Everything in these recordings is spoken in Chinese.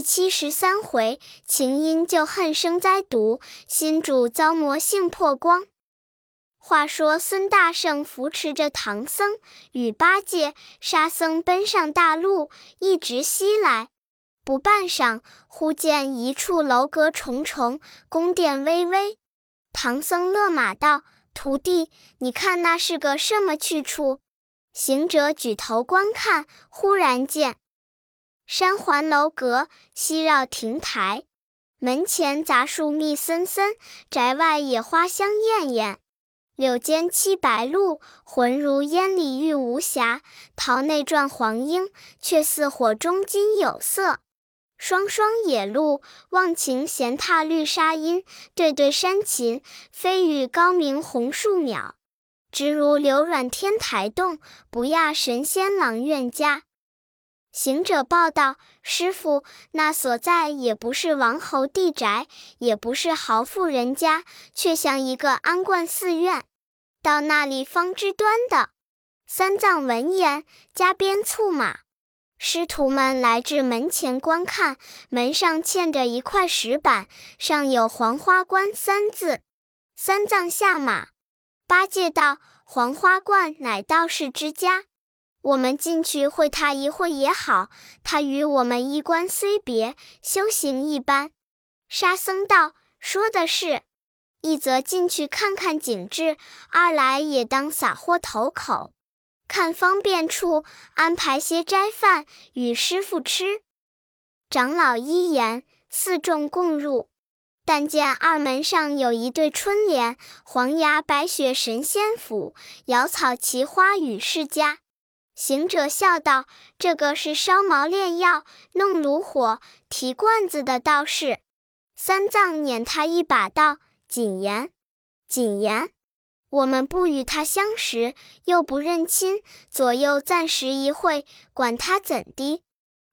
第七十三回，情因旧恨生灾毒，新主遭魔性破光。话说孙大圣扶持着唐僧与八戒、沙僧奔上大路，一直西来。不半晌，忽见一处楼阁重重，宫殿巍巍。唐僧勒马道：“徒弟，你看那是个什么去处？”行者举头观看，忽然见。山环楼阁，西绕亭台，门前杂树密森森，宅外野花香艳艳。柳间栖白鹭，浑如烟里玉无瑕；桃内转黄莺，却似火中金有色。双双野鹿，忘情闲踏绿纱阴；对对山禽，飞羽高鸣红树鸟。直如流软天台洞，不亚神仙郎苑家。行者报道：“师傅，那所在也不是王侯地宅，也不是豪富人家，却像一个安观寺院。到那里方知端的。”三藏闻言，加鞭促马。师徒们来至门前观看，门上嵌着一块石板，上有“黄花关”三字。三藏下马，八戒道：“黄花观乃道士之家。”我们进去会他一会也好，他与我们衣冠虽别，修行一般。沙僧道：“说的是，一则进去看看景致，二来也当洒货投口，看方便处安排些斋饭与师傅吃。”长老一言，四众共入，但见二门上有一对春联：“黄牙白雪神仙府，瑶草奇花与世家。”行者笑道：“这个是烧毛炼药、弄炉火、提罐子的道士。”三藏撵他一把道：“谨言，谨言！我们不与他相识，又不认亲，左右暂时一会，管他怎的？”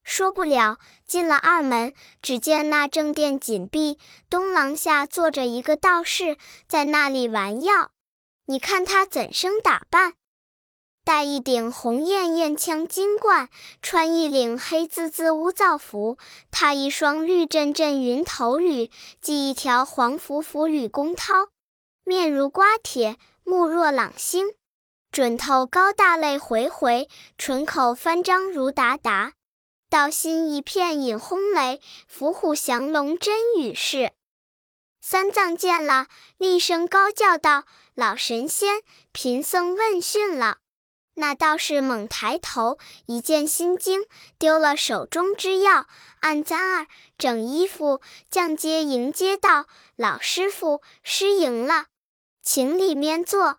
说不了，进了二门，只见那正殿紧闭，东廊下坐着一个道士，在那里玩药。你看他怎生打扮？戴一顶红艳艳枪金冠，穿一领黑滋滋乌皂服，踏一双绿阵阵云头履，系一条黄拂拂吕公绦。面如瓜铁，目若朗星，准头高大泪回回，唇口翻张如达达，道心一片引轰雷，伏虎降龙真与是。三藏见了，厉声高叫道：“老神仙，贫僧问讯了。”那道士猛抬头，一见心惊，丢了手中之药，按簪儿整衣服，降阶迎接道：“老师傅，失迎了，请里面坐。”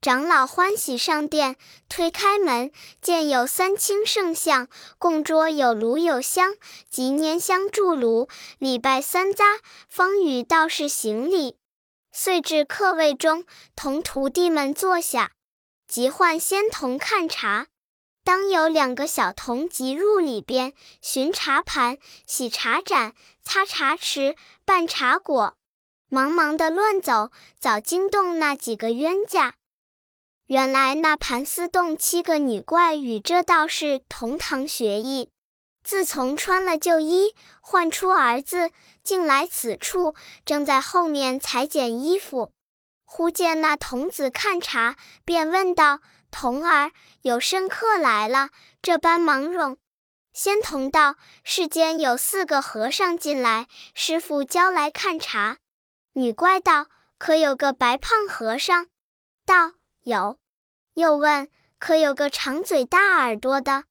长老欢喜上殿，推开门，见有三清圣像，供桌有炉有香，即拈香筑炉，礼拜三匝，方与道士行礼，遂至客位中，同徒弟们坐下。即唤仙童看茶，当有两个小童即入里边寻茶盘、洗茶盏、擦茶匙、拌茶果，忙忙的乱走，早惊动那几个冤家。原来那盘丝洞七个女怪与这道士同堂学艺，自从穿了旧衣，唤出儿子，竟来此处，正在后面裁剪衣服。忽见那童子看茶，便问道：“童儿，有甚客来了？这般忙冗。”仙童道：“世间有四个和尚进来，师傅教来看茶。”女怪道：“可有个白胖和尚？”道：“有。”又问：“可有个长嘴大耳朵的？”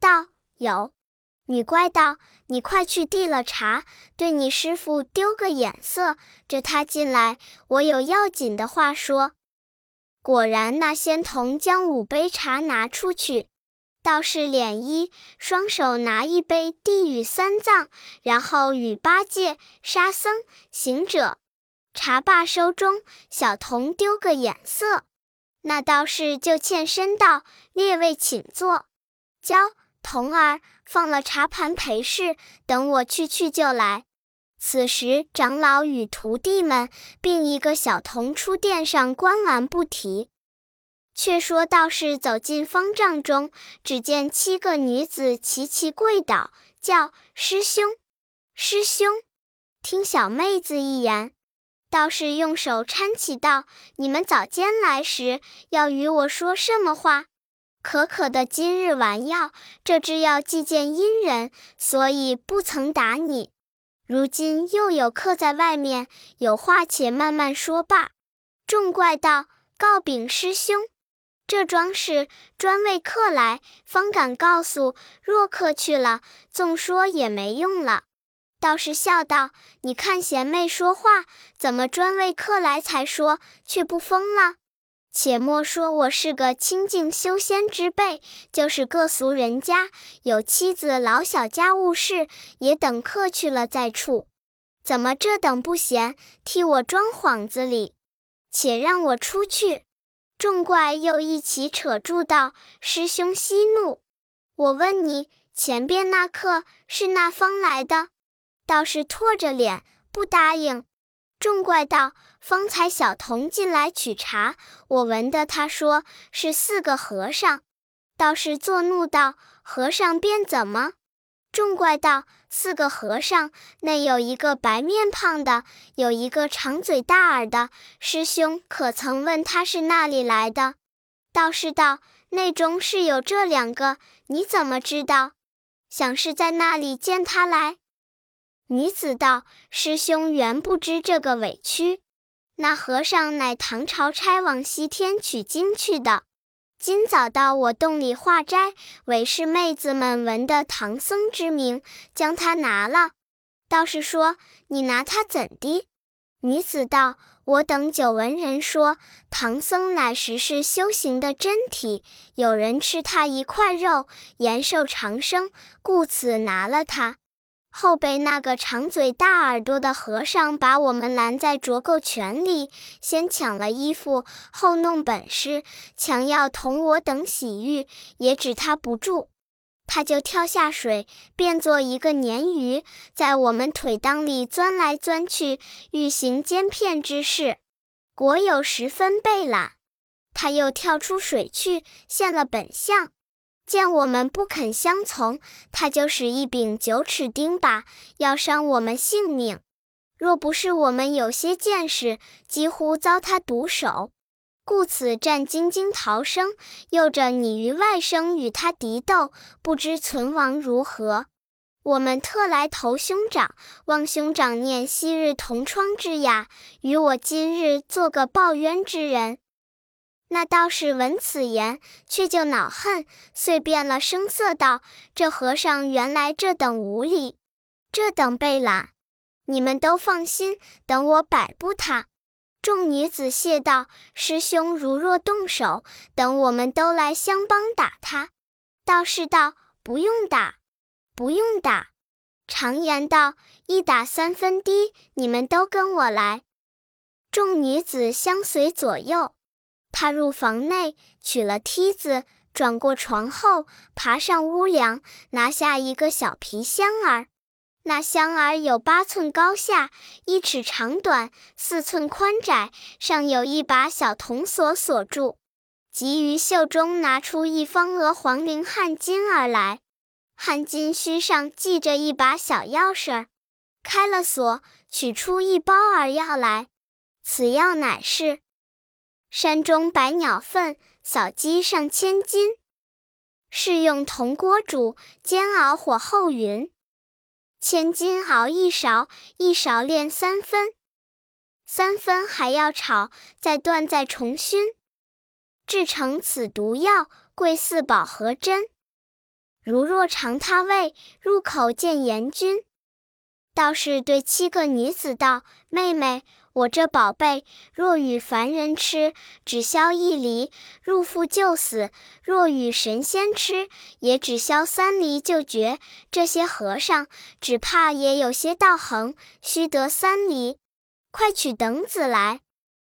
道：“有。”女怪道：“你快去递了茶，对你师傅丢个眼色，这他进来，我有要紧的话说。”果然，那仙童将五杯茶拿出去，道士脸一，双手拿一杯递与三藏，然后与八戒、沙僧、行者。茶罢收中，小童丢个眼色，那道士就欠身道：“列位请坐，教童儿。”放了茶盘陪侍，等我去去就来。此时长老与徒弟们并一个小童出殿上观玩不提。却说道士走进方丈中，只见七个女子齐齐跪倒，叫师兄。师兄，听小妹子一言。”道士用手搀起道：“你们早间来时，要与我说什么话？可可的今日晚要，这只药既见阴人，所以不曾打你。如今又有客在外面，有话且慢慢说罢。”众怪道：“告禀师兄。”这桩事专为客来，方敢告诉。若客去了，纵说也没用了。道士笑道：“你看贤妹说话，怎么专为客来才说，却不疯了？且莫说我是个清净修仙之辈，就是各俗人家，有妻子老小家务事，也等客去了再处。怎么这等不贤，替我装幌子里？且让我出去。”众怪又一起扯住道：“师兄息怒！我问你，前边那客是那方来的？”道士拖着脸不答应。众怪道：“方才小童进来取茶，我闻得他说是四个和尚。”道士作怒道：“和尚便怎么？”众怪道：“四个和尚，内有一个白面胖的，有一个长嘴大耳的。师兄可曾问他是那里来的？”道士道：“内中是有这两个，你怎么知道？想是在那里见他来。”女子道：“师兄原不知这个委屈，那和尚乃唐朝差往西天取经去的。”今早到我洞里化斋，为是妹子们闻得唐僧之名，将他拿了。道士说：“你拿他怎的？”女子道：“我等久闻人说，唐僧乃实是修行的真体，有人吃他一块肉，延寿长生，故此拿了他。”后被那个长嘴大耳朵的和尚把我们拦在卓沟泉里，先抢了衣服，后弄本事，强要同我等洗浴，也止他不住，他就跳下水，变作一个鲶鱼，在我们腿裆里钻来钻去，欲行奸骗之事，果有十分被懒，他又跳出水去，现了本相。见我们不肯相从，他就使一柄九齿钉耙，要伤我们性命。若不是我们有些见识，几乎遭他毒手，故此战兢兢逃生。又着你与外甥与他敌斗，不知存亡如何。我们特来投兄长，望兄长念昔日同窗之雅，与我今日做个报冤之人。那道士闻此言，却就恼恨，遂变了声色道：“这和尚原来这等无礼，这等被懒，你们都放心，等我摆布他。”众女子谢道：“师兄如若动手，等我们都来相帮打他。”道士道：“不用打，不用打。常言道，一打三分低，你们都跟我来。”众女子相随左右。他入房内，取了梯子，转过床后，爬上屋梁，拿下一个小皮箱儿。那箱儿有八寸高下，一尺长短，四寸宽窄，上有一把小铜锁锁住。急于袖中拿出一方鹅黄绫汗巾而来，汗巾须上系着一把小钥匙儿，开了锁，取出一包儿药来。此药乃是。山中百鸟粪，扫鸡上千斤。是用铜锅煮，煎熬火候匀。千斤熬一勺，一勺炼三分，三分还要炒，再断再重熏，制成此毒药，贵似宝和珍。如若尝他味，入口见阎君。道士对七个女子道：“妹妹。”我这宝贝，若与凡人吃，只消一厘，入腹就死；若与神仙吃，也只消三厘就绝。这些和尚，只怕也有些道行，须得三厘。快取等子来！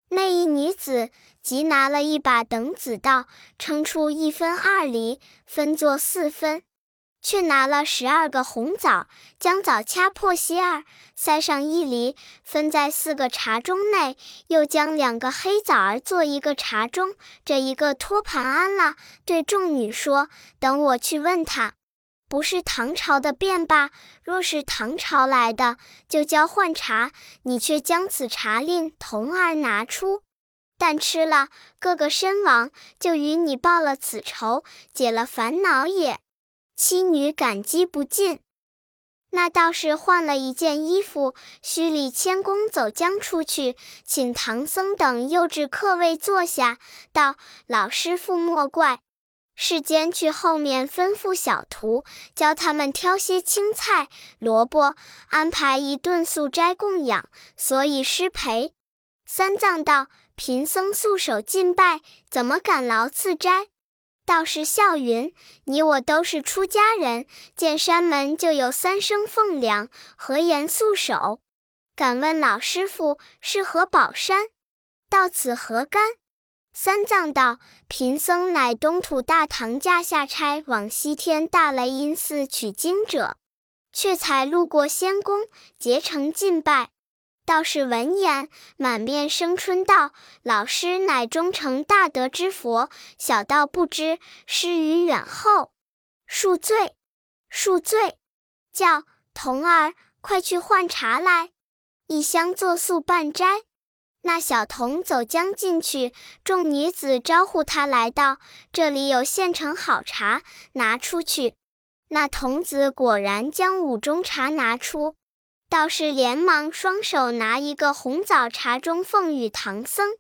那一女子即拿了一把等子道，称出一分二厘，分作四分。却拿了十二个红枣，将枣掐破些儿，塞上一厘，分在四个茶盅内；又将两个黑枣儿做一个茶盅，这一个托盘安了。对众女说：“等我去问他。”不是唐朝的便罢；若是唐朝来的，就交换茶，你却将此茶令童儿拿出。但吃了，个个身亡，就与你报了此仇，解了烦恼也。妻女感激不尽。那道士换了一件衣服，虚里谦恭走将出去，请唐僧等又至客位坐下，道：“老师傅莫怪，世间去后面吩咐小徒，教他们挑些青菜、萝卜，安排一顿素斋供养，所以失陪。”三藏道。贫僧素守禁拜，怎么敢劳赐斋？道士笑云：“你我都是出家人，见山门就有三生奉粮，何言素守？敢问老师傅是何宝山？到此何干？”三藏道：“贫僧乃东土大唐驾下差往西天大雷音寺取经者，却才路过仙宫，结成敬拜。”道士闻言，满面生春，道：“老师乃忠诚大德之佛，小道不知，失于远后，恕罪，恕罪。”叫童儿快去换茶来，一香作素半斋。那小童走将进去，众女子招呼他来到这里，有现成好茶，拿出去。那童子果然将五中茶拿出。道士连忙双手拿一个红枣茶盅奉与唐僧。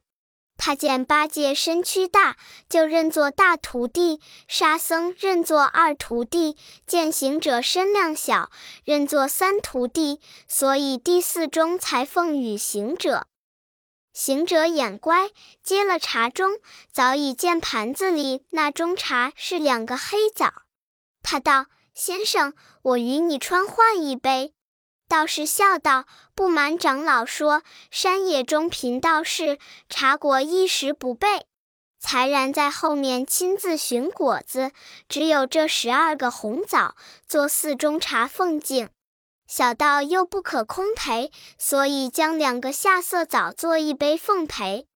他见八戒身躯大，就认作大徒弟；沙僧认作二徒弟；见行者身量小，认作三徒弟。所以第四盅才奉与行者。行者眼乖，接了茶盅，早已见盘子里那盅茶是两个黑枣。他道：“先生，我与你穿换一杯。”道士笑道：“不瞒长老说，山野中贫道士茶果一时不备，才然在后面亲自寻果子，只有这十二个红枣做四中茶奉敬。小道又不可空陪，所以将两个下色枣做一杯奉陪。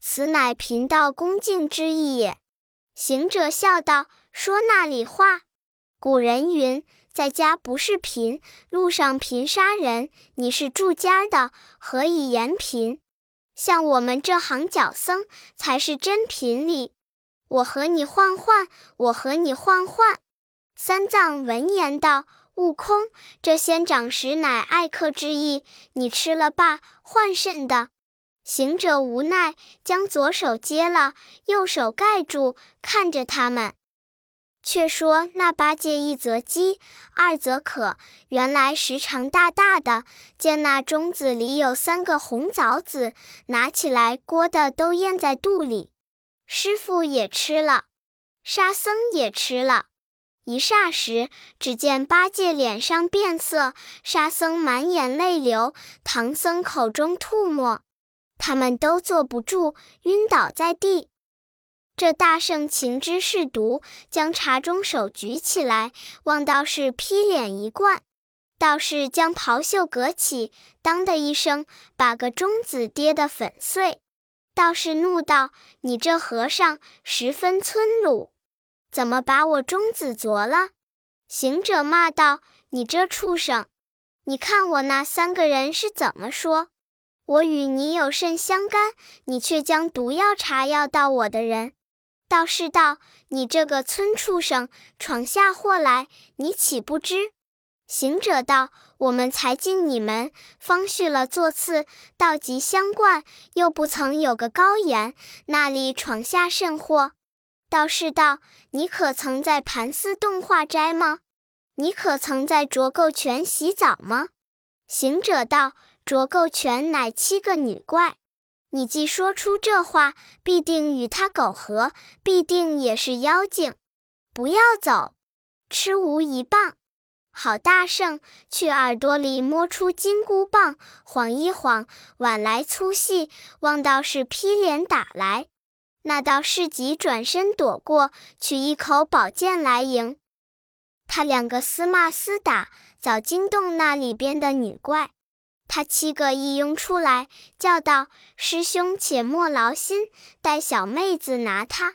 此乃贫道恭敬之意也。”行者笑道：“说那里话？古人云。”在家不是贫，路上贫杀人。你是住家的，何以言贫？像我们这行脚僧才是真贫里。我和你换换，我和你换换。三藏闻言道：“悟空，这仙长实乃爱客之意，你吃了罢，换甚的？”行者无奈，将左手接了，右手盖住，看着他们。却说那八戒一则饥，二则渴，原来时常大大的。见那盅子里有三个红枣子，拿起来锅的都咽在肚里。师傅也吃了，沙僧也吃了。一霎时，只见八戒脸上变色，沙僧满眼泪流，唐僧口中吐沫，他们都坐不住，晕倒在地。这大圣情知是毒，将茶盅手举起来，望道士劈脸一灌。道士将袍袖革起，当的一声，把个钟子跌得粉碎。道士怒道：“你这和尚十分村鲁，怎么把我钟子啄了？”行者骂道：“你这畜生！你看我那三个人是怎么说？我与你有甚相干？你却将毒药茶药到我的人。”道士道：“你这个村畜生，闯下祸来，你岂不知？”行者道：“我们才进你们，方续了座次，道吉相贯，又不曾有个高言，那里闯下甚祸？”道士道：“你可曾在盘丝洞化斋吗？你可曾在浊垢泉洗澡吗？”行者道：“浊垢泉乃七个女怪。”你既说出这话，必定与他苟合，必定也是妖精。不要走，吃无一棒。好大圣，去耳朵里摸出金箍棒，晃一晃，碗来粗细，望道士劈脸打来。那道士急转身躲过，取一口宝剑来迎。他两个厮骂厮打，早惊动那里边的女怪。他七个一拥出来，叫道：“师兄，且莫劳心，带小妹子拿他。”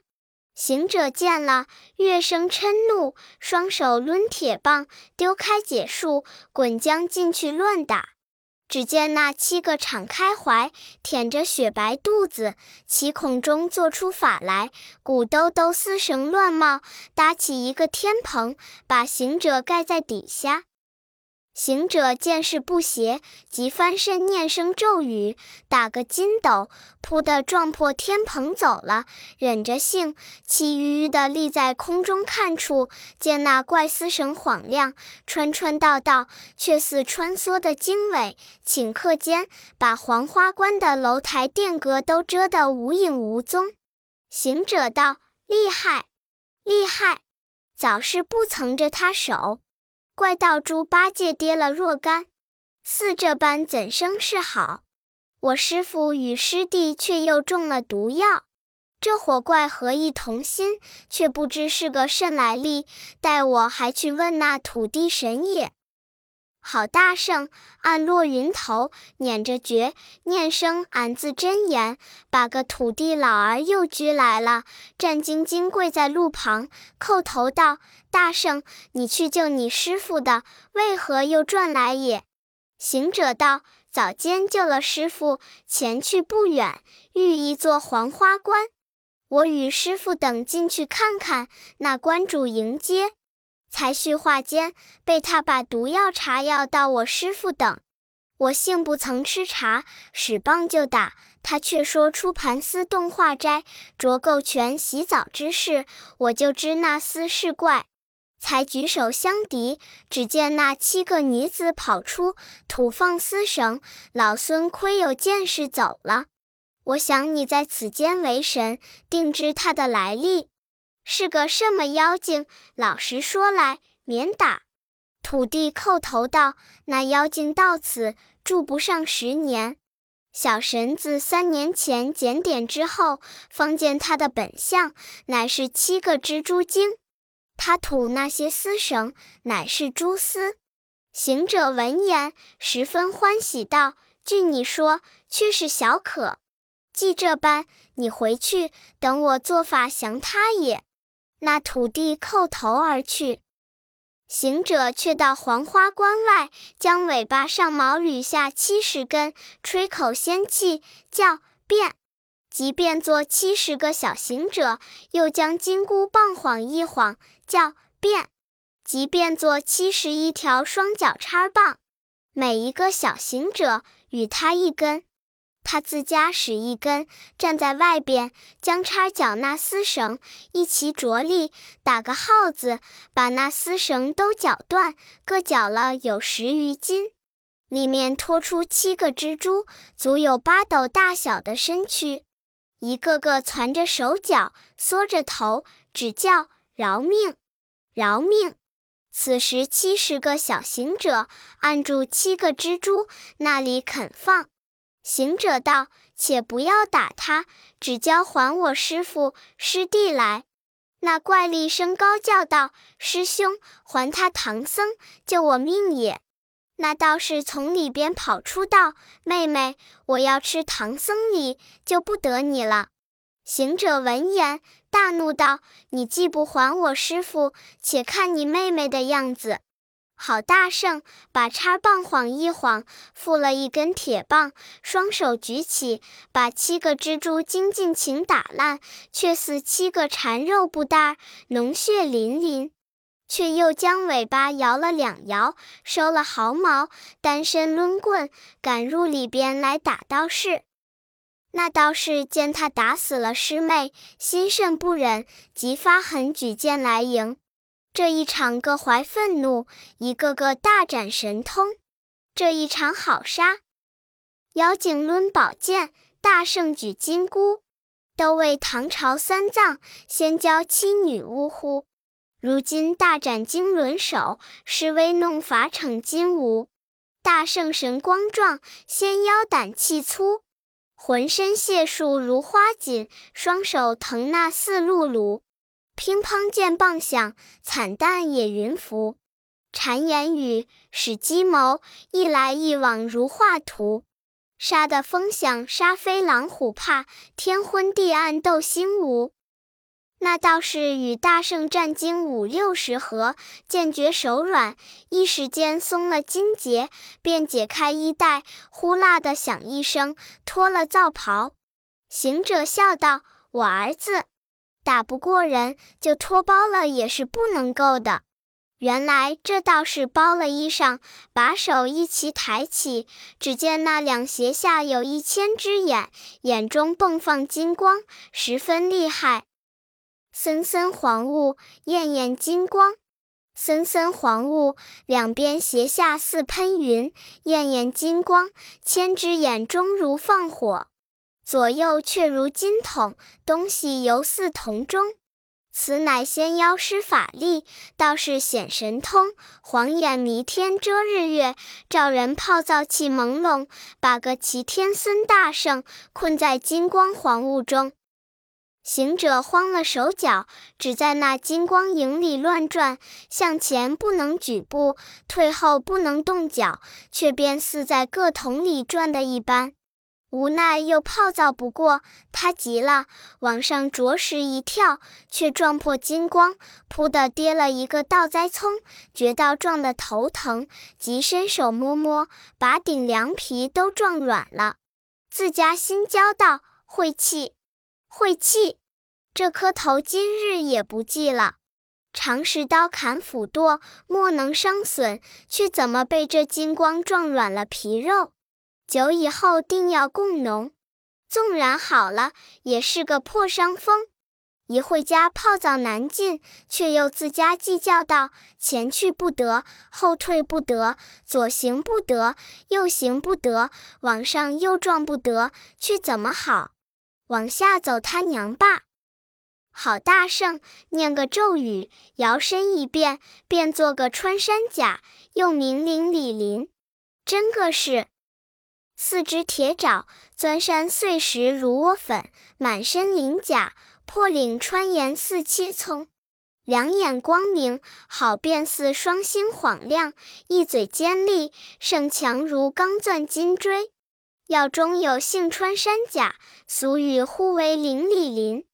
行者见了，越生嗔怒，双手抡铁棒，丢开解数，滚将进去乱打。只见那七个敞开怀，舔着雪白肚子，其孔中做出法来，鼓兜兜丝绳乱冒，搭起一个天棚，把行者盖在底下。行者见势不协，即翻身念声咒语，打个筋斗，扑的撞破天棚走了。忍着性，气吁吁的立在空中看处，见那怪丝绳晃亮，穿穿道道，却似穿梭的经纬。顷刻间，把黄花关的楼台殿阁都遮得无影无踪。行者道：“厉害，厉害！早是不曾着他手。”怪道猪八戒跌了若干，似这般怎生是好？我师父与师弟却又中了毒药，这火怪何意同心？却不知是个甚来历，待我还去问那土地神也。好大圣，暗落云头，捻着诀，念声俺自真言，把个土地老儿又拘来了，战兢兢跪在路旁，叩头道：“大圣，你去救你师傅的，为何又转来也？”行者道：“早间救了师傅，前去不远，遇一座黄花关，我与师傅等进去看看，那关主迎接。”才叙话间，被他把毒药茶药到我师傅等，我幸不曾吃茶，使棒就打他，却说出盘丝洞化斋着垢泉洗澡之事，我就知那厮是怪，才举手相敌。只见那七个女子跑出，吐放丝绳，老孙亏有见识走了。我想你在此间为神，定知他的来历。是个什么妖精？老实说来，免打。土地叩头道：“那妖精到此住不上十年，小神子三年前检点之后，方见他的本相，乃是七个蜘蛛精。他吐那些丝绳，乃是蛛丝。”行者闻言，十分欢喜道：“据你说，却是小可。既这般，你回去等我做法降他也。”那土地叩头而去，行者却到黄花关外，将尾巴上毛捋下七十根，吹口仙气，叫变，即变作七十个小行者；又将金箍棒晃一晃，叫变，即变作七十一条双脚叉棒，每一个小行者与他一根。他自家使一根，站在外边，将叉脚那丝绳一齐着力，打个号子，把那丝绳都绞断，各绞了有十余斤，里面拖出七个蜘蛛，足有八斗大小的身躯，一个个攒着手脚，缩着头，只叫饶命，饶命。此时七十个小行者按住七个蜘蛛，那里肯放。行者道：“且不要打他，只交还我师父师弟来。”那怪力声高叫道：“师兄，还他唐僧，救我命也！”那道士从里边跑出道：“妹妹，我要吃唐僧礼，就不得你了。”行者闻言大怒道：“你既不还我师父，且看你妹妹的样子！”好大圣，把叉棒晃一晃，附了一根铁棒，双手举起，把七个蜘蛛精尽情打烂，却似七个缠肉布袋，脓血淋淋。却又将尾巴摇了两摇，收了毫毛，单身抡棍，赶入里边来打道士。那道士见他打死了师妹，心甚不忍，即发狠举剑来迎。这一场各怀愤怒，一个个大展神通。这一场好杀，妖精抡宝剑，大圣举金箍，都为唐朝三藏先教七女呜呼？如今大展经纶手，施威弄法逞金吾。大圣神光壮，仙妖胆气粗，浑身解数如花锦，双手腾那似露露。乒乓剑棒响，惨淡也云浮。谗言语，使计谋，一来一往如画图。杀得风响，杀飞狼虎怕，天昏地暗斗心无。那道士与大圣战经五六十合，见觉手软，一时间松了筋结，便解开衣带，呼啦的响一声，脱了皂袍。行者笑道：“我儿子打不过人，就脱包了也是不能够的。”原来这道士包了衣裳，把手一齐抬起，只见那两鞋下有一千只眼，眼中迸放金光，十分厉害。森森黄雾，焰焰金光；森森黄雾，两边斜下似喷云，焰焰金光。千只眼中如放火，左右却如金筒，东西犹似铜钟。此乃仙妖施法力，道士显神通，黄眼迷天遮日月，照人泡燥气朦胧，把个齐天孙大圣困在金光黄雾中。行者慌了手脚，只在那金光影里乱转，向前不能举步，退后不能动脚，却便似在各桶里转的一般。无奈又泡澡不过，他急了，往上着实一跳，却撞破金光，扑的跌了一个倒栽葱，觉到撞得头疼，急伸手摸摸，把顶凉皮都撞软了，自家心焦道：晦气。晦气，这颗头今日也不济了。常使刀砍斧剁，莫能伤损，却怎么被这金光撞软了皮肉？久以后定要供脓，纵然好了，也是个破伤风。一会家泡澡难进，却又自家计较道：前去不得，后退不得，左行不得，右行不得，往上又撞不得，去怎么好？往下走，他娘吧！好大圣，念个咒语，摇身一变，变做个穿山甲，又名伶李林。真个是四只铁爪，钻山碎石如窝粉，满身鳞甲，破岭穿岩似切葱。两眼光明，好便似双星晃亮；一嘴尖利，胜强如钢钻金锥。药中有幸穿山甲，俗语呼为伶里林。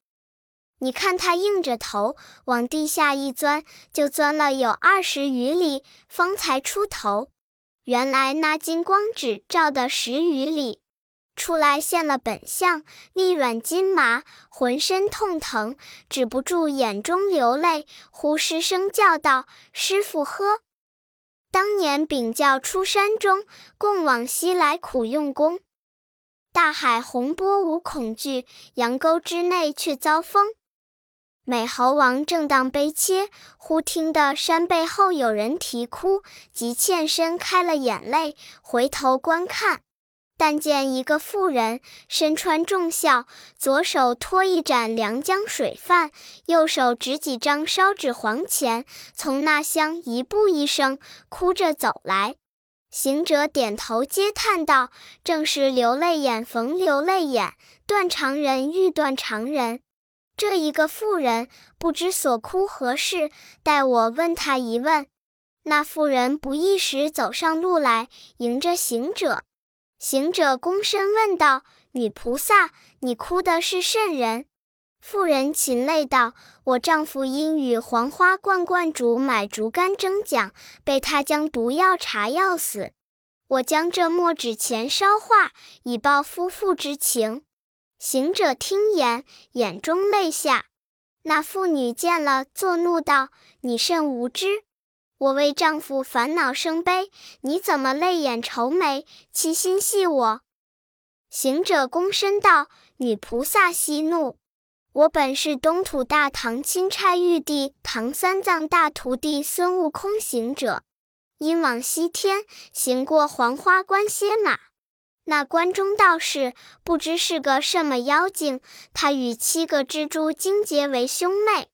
你看他硬着头往地下一钻，就钻了有二十余里，方才出头。原来那金光只照得十余里，出来现了本相，力软筋麻，浑身痛疼，止不住眼中流泪，呼失声叫道：“师傅呵！当年禀教出山中，共往西来苦用功。”大海洪波无恐惧，阳沟之内却遭风。美猴王正当悲切，忽听得山背后有人啼哭，即欠身开了眼泪，回头观看，但见一个妇人身穿重孝，左手托一盏凉江水饭，右手执几张烧纸黄钱，从那厢一步一声哭着走来。行者点头嗟叹道：“正是流泪眼逢流泪眼，断肠人遇断肠人。这一个妇人不知所哭何事，待我问他一问。”那妇人不一时走上路来，迎着行者。行者躬身问道：“女菩萨，你哭的是甚人？”妇人噙泪道：“我丈夫因与黄花罐罐主买竹竿争桨，被他将毒药茶药死。我将这墨纸钱烧化，以报夫妇之情。”行者听言，眼中泪下。那妇女见了，作怒道：“你甚无知！我为丈夫烦恼生悲，你怎么泪眼愁眉，欺心戏我？”行者躬身道：“女菩萨息怒。”我本是东土大唐钦差玉帝唐三藏大徒弟孙悟空行者，因往西天行过黄花关歇马。那关中道士不知是个什么妖精，他与七个蜘蛛精结为兄妹。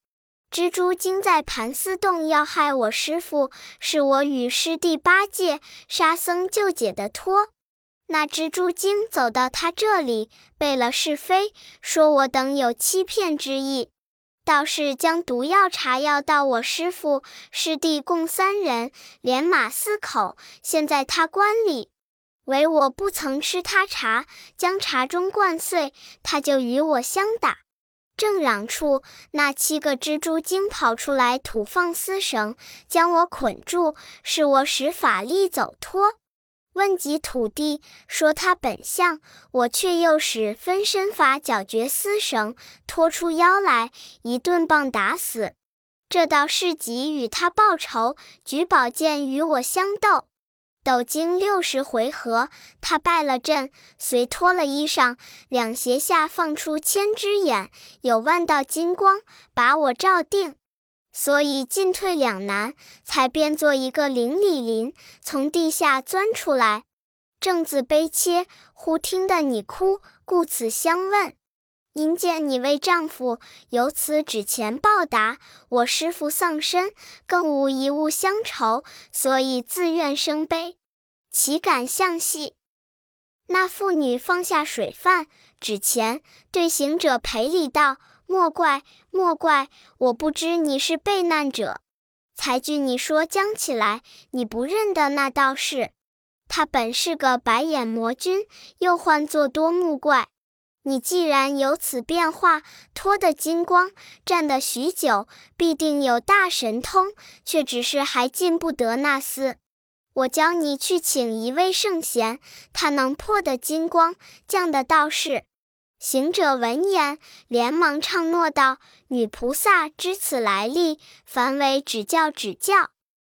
蜘蛛精在盘丝洞要害我师父，是我与师弟八戒、沙僧救解的托。那蜘蛛精走到他这里，背了是非，说我等有欺骗之意。道士将毒药茶药到我师父、师弟共三人，连马四口，现在他关里。唯我不曾吃他茶，将茶盅灌碎，他就与我相打。正嚷处，那七个蜘蛛精跑出来，吐放丝绳，将我捆住，使我使法力走脱。问及土地，说他本相，我却又使分身法搅绝丝绳，拖出腰来，一顿棒打死。这道是急与他报仇，举宝剑与我相斗。斗经六十回合，他败了阵，遂脱了衣裳，两胁下放出千只眼，有万道金光，把我照定。所以进退两难，才变作一个灵里林，从地下钻出来。正自悲切，忽听得你哭，故此相问。因见你为丈夫，由此纸钱报答。我师父丧身，更无一物相酬，所以自愿生悲，岂敢相戏？那妇女放下水饭、纸钱，对行者赔礼道：“莫怪，莫怪，我不知你是被难者，才据你说将起来。你不认得那道士，他本是个白眼魔君，又唤作多目怪。”你既然有此变化，脱得金光，站得许久，必定有大神通，却只是还进不得那丝。我教你去请一位圣贤，他能破得金光，降得道士。行者闻言，连忙唱诺道：“女菩萨知此来历，凡为指教指教。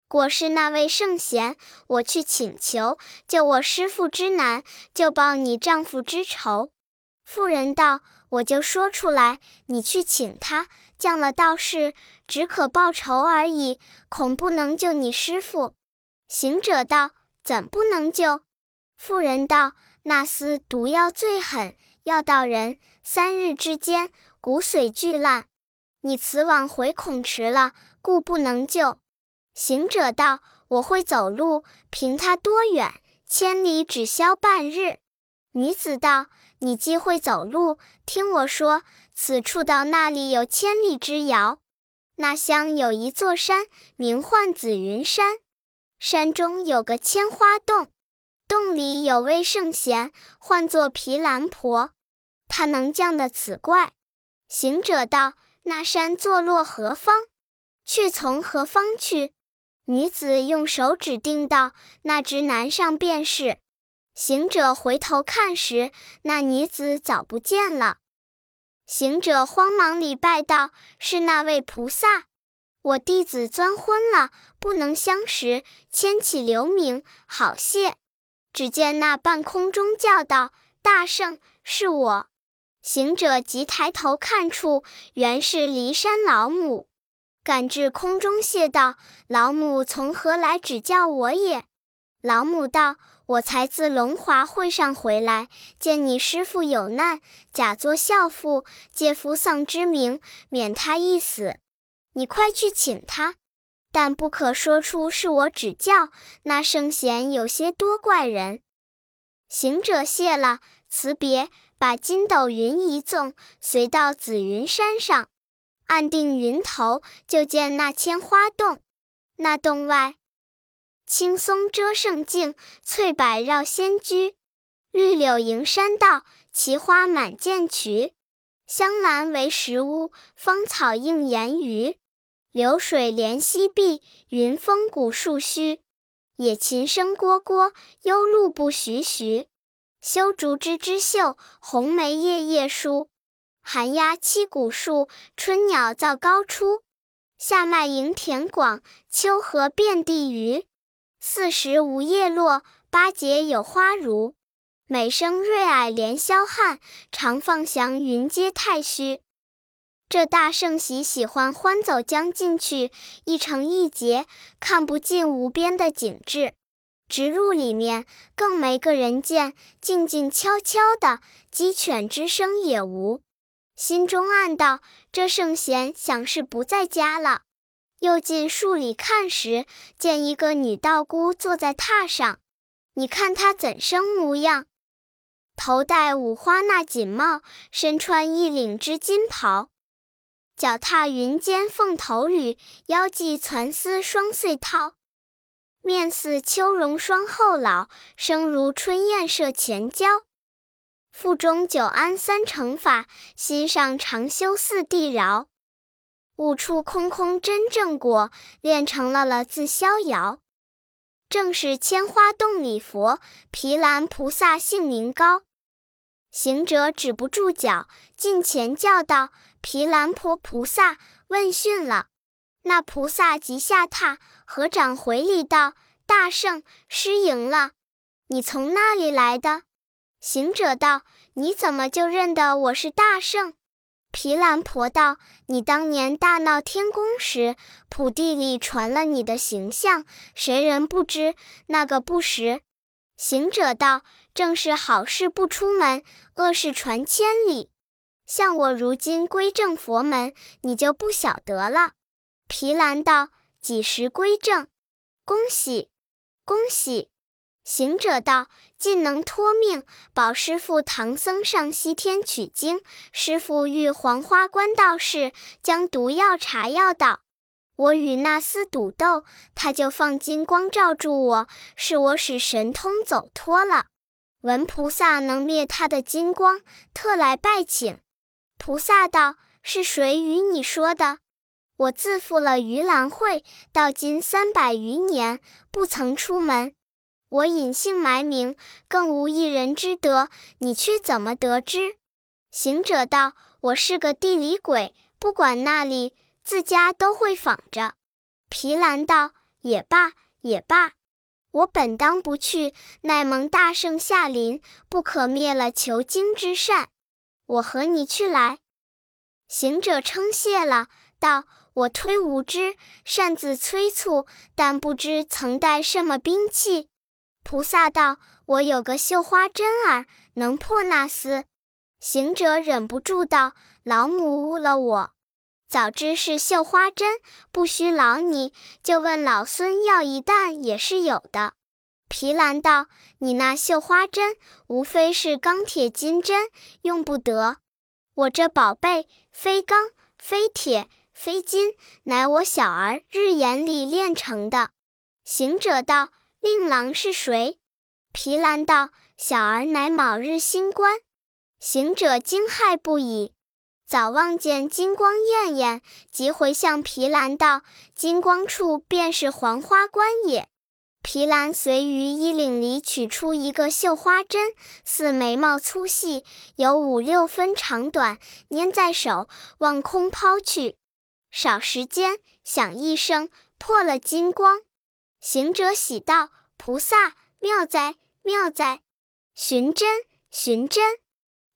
果是那位圣贤，我去请求，救我师父之难，就报你丈夫之仇。”妇人道：“我就说出来，你去请他降了道士，只可报仇而已，恐不能救你师傅。”行者道：“怎不能救？”妇人道：“那厮毒药最狠，要到人三日之间，骨髓俱烂。你此往回恐迟了，故不能救。”行者道：“我会走路，凭他多远，千里只消半日。”女子道。你既会走路，听我说，此处到那里有千里之遥。那乡有一座山，名唤紫云山。山中有个千花洞，洞里有位圣贤，唤作毗蓝婆。他能降得此怪。行者道：“那山坐落何方？去从何方去？”女子用手指定道：“那直南上便是。”行者回头看时，那女子早不见了。行者慌忙礼拜道：“是那位菩萨，我弟子钻昏了，不能相识，牵起留名，好谢。”只见那半空中叫道：“大圣，是我。”行者急抬头看处，原是骊山老母，赶至空中谢道：“老母从何来指教我也？”老母道。我才自龙华会上回来，见你师父有难，假作孝父，借扶丧之名，免他一死。你快去请他，但不可说出是我指教。那圣贤有些多怪人。行者谢了，辞别，把筋斗云一纵，随到紫云山上，按定云头，就见那千花洞。那洞外。青松遮胜境，翠柏绕仙居。绿柳迎山道，奇花满涧渠。香兰为石屋，芳草映檐鱼。流水连溪碧，云峰古树虚。野禽声聒聒，幽鹿不徐徐。修竹枝枝秀，红梅叶叶疏。寒鸦栖古树，春鸟噪高出。夏麦盈田广，秋荷遍地踽。四时无叶落，八节有花如。每生瑞霭连霄汉，常放祥云接太虚。这大圣喜喜欢欢走将进去，一城一节，看不尽无边的景致。直入里面，更没个人见，静静悄悄的，鸡犬之声也无。心中暗道：这圣贤想是不在家了。又进树里看时，见一个女道姑坐在榻上。你看她怎生模样？头戴五花纳锦帽，身穿一领织金袍，脚踏云间凤头履，腰系蚕丝双穗绦。面似秋容双后老，声如春燕射前娇。腹中久安三乘法，心上常修四谛饶。悟出空空真正果，练成了了自逍遥。正是千花洞里佛，毗蓝菩萨性名高。行者止不住脚，近前叫道：“毗蓝婆菩萨，问讯了。”那菩萨即下榻，合掌回礼道：“大圣，失迎了。你从哪里来的？”行者道：“你怎么就认得我是大圣？”毗蓝婆道：“你当年大闹天宫时，普地里传了你的形象，谁人不知？那个不识。”行者道：“正是好事不出门，恶事传千里。像我如今归正佛门，你就不晓得了。”毗蓝道：“几时归正？恭喜，恭喜！”行者道：“尽能托命，保师傅唐僧上西天取经。师傅遇黄花关道士，将毒药茶药道：我与那厮赌斗，他就放金光罩住我，是我使神通走脱了。闻菩萨能灭他的金光，特来拜请。”菩萨道：“是谁与你说的？我自负了盂兰会，到今三百余年，不曾出门。”我隐姓埋名，更无一人知得。你却怎么得知？行者道：“我是个地里鬼，不管那里，自家都会访着。”毗蓝道：“也罢，也罢，我本当不去，奈蒙大圣下临，不可灭了求经之善。我和你去来。”行者称谢了，道：“我忒无知，擅自催促，但不知曾带什么兵器。”菩萨道：“我有个绣花针儿，能破那厮。”行者忍不住道：“老母误了我，早知是绣花针，不须劳你，就问老孙要一担也是有的。”毗蓝道：“你那绣花针，无非是钢铁金针，用不得。我这宝贝，非钢非铁非金，乃我小儿日眼里炼成的。”行者道。令郎是谁？皮兰道：“小儿乃卯日星官。”行者惊骇不已，早望见金光艳艳，即回向皮兰道：“金光处便是黄花关也。”皮兰随于衣领里取出一个绣花针，似眉毛粗细，有五六分长短，拈在手，往空抛去。少时间，响一声，破了金光。行者喜道：“菩萨妙哉，妙哉！寻真，寻真！”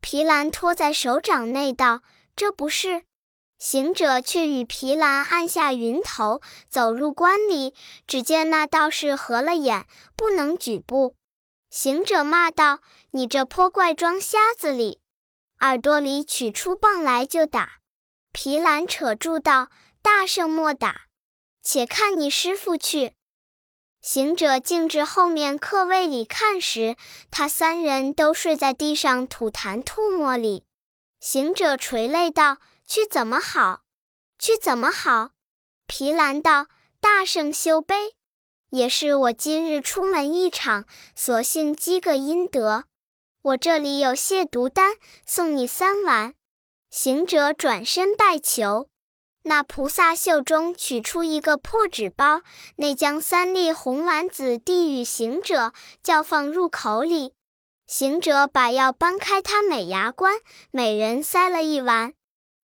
皮兰托在手掌内道：“这不是。”行者却与皮兰按下云头，走入关里。只见那道士合了眼，不能举步。行者骂道：“你这泼怪装瞎子里，耳朵里取出棒来就打！”皮兰扯住道：“大圣莫打，且看你师傅去。”行者径至后面客位里看时，他三人都睡在地上吐痰吐沫里。行者垂泪道：“去怎么好？去怎么好？”毗蓝道：“大圣休悲，也是我今日出门一场，索性积个阴德。我这里有泻毒丹，送你三丸。”行者转身拜求。那菩萨袖中取出一个破纸包，内将三粒红丸子递与行者，叫放入口里。行者把药搬开他美牙关，每人塞了一丸。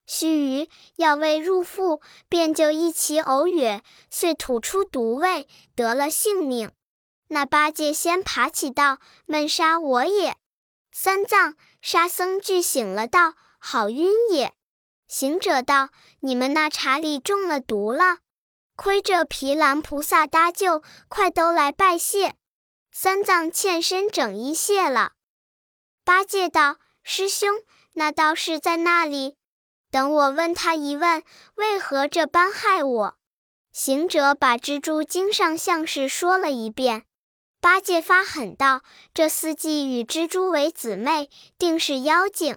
须臾，药味入腹，便就一齐呕哕，遂吐出毒味，得了性命。那八戒先爬起道：“闷杀我也！”三藏、沙僧俱醒了道：“好晕也！”行者道：“你们那茶里中了毒了，亏这毗蓝菩萨搭救，快都来拜谢。”三藏欠身整衣谢了。八戒道：“师兄，那道士在那里？等我问他一问，为何这般害我？”行者把蜘蛛精上相事说了一遍。八戒发狠道：“这四季与蜘蛛为姊妹，定是妖精。”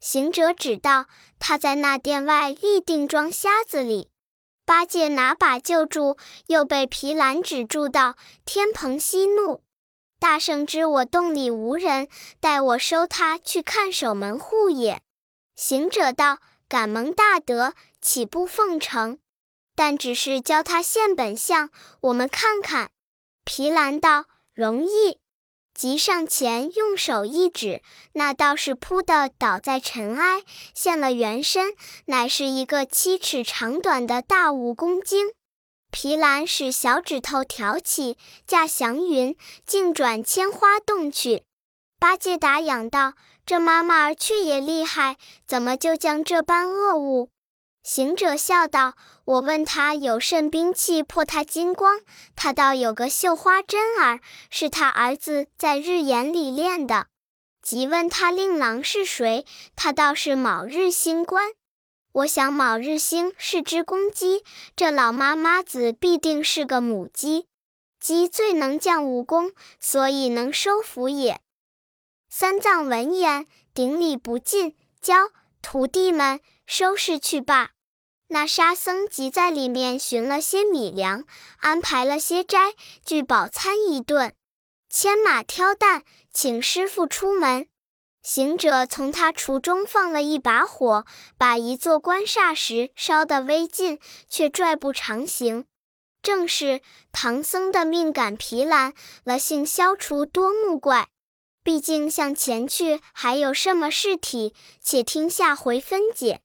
行者指道：“他在那殿外立定装瞎子里。”八戒拿把救住，又被皮兰止住道：“天蓬息怒。”大圣知我洞里无人，待我收他去看守门户也。行者道：“敢蒙大德，岂不奉承？但只是教他现本相，我们看看。”皮兰道：“容易。”即上前用手一指，那道士扑的倒在尘埃，现了原身，乃是一个七尺长短的大蜈蚣精。皮兰使小指头挑起，驾祥云，径转千花洞去。八戒打仰道：“这妈妈儿却也厉害，怎么就将这般恶物？”行者笑道：“我问他有甚兵器破他金光，他道有个绣花针儿，是他儿子在日眼里练的。即问他令郎是谁，他道是卯日星官。”我想卯日星是只公鸡，这老妈妈子必定是个母鸡。鸡最能降武功，所以能收服也。三藏闻言，顶礼不尽，教徒弟们收拾去罢。那沙僧即在里面寻了些米粮，安排了些斋具饱餐一顿，牵马挑担，请师傅出门。行者从他厨中放了一把火，把一座官煞石烧得微尽，却拽不长行。正是唐僧的命赶皮兰了，性消除多目怪。毕竟向前去，还有什么事体？且听下回分解。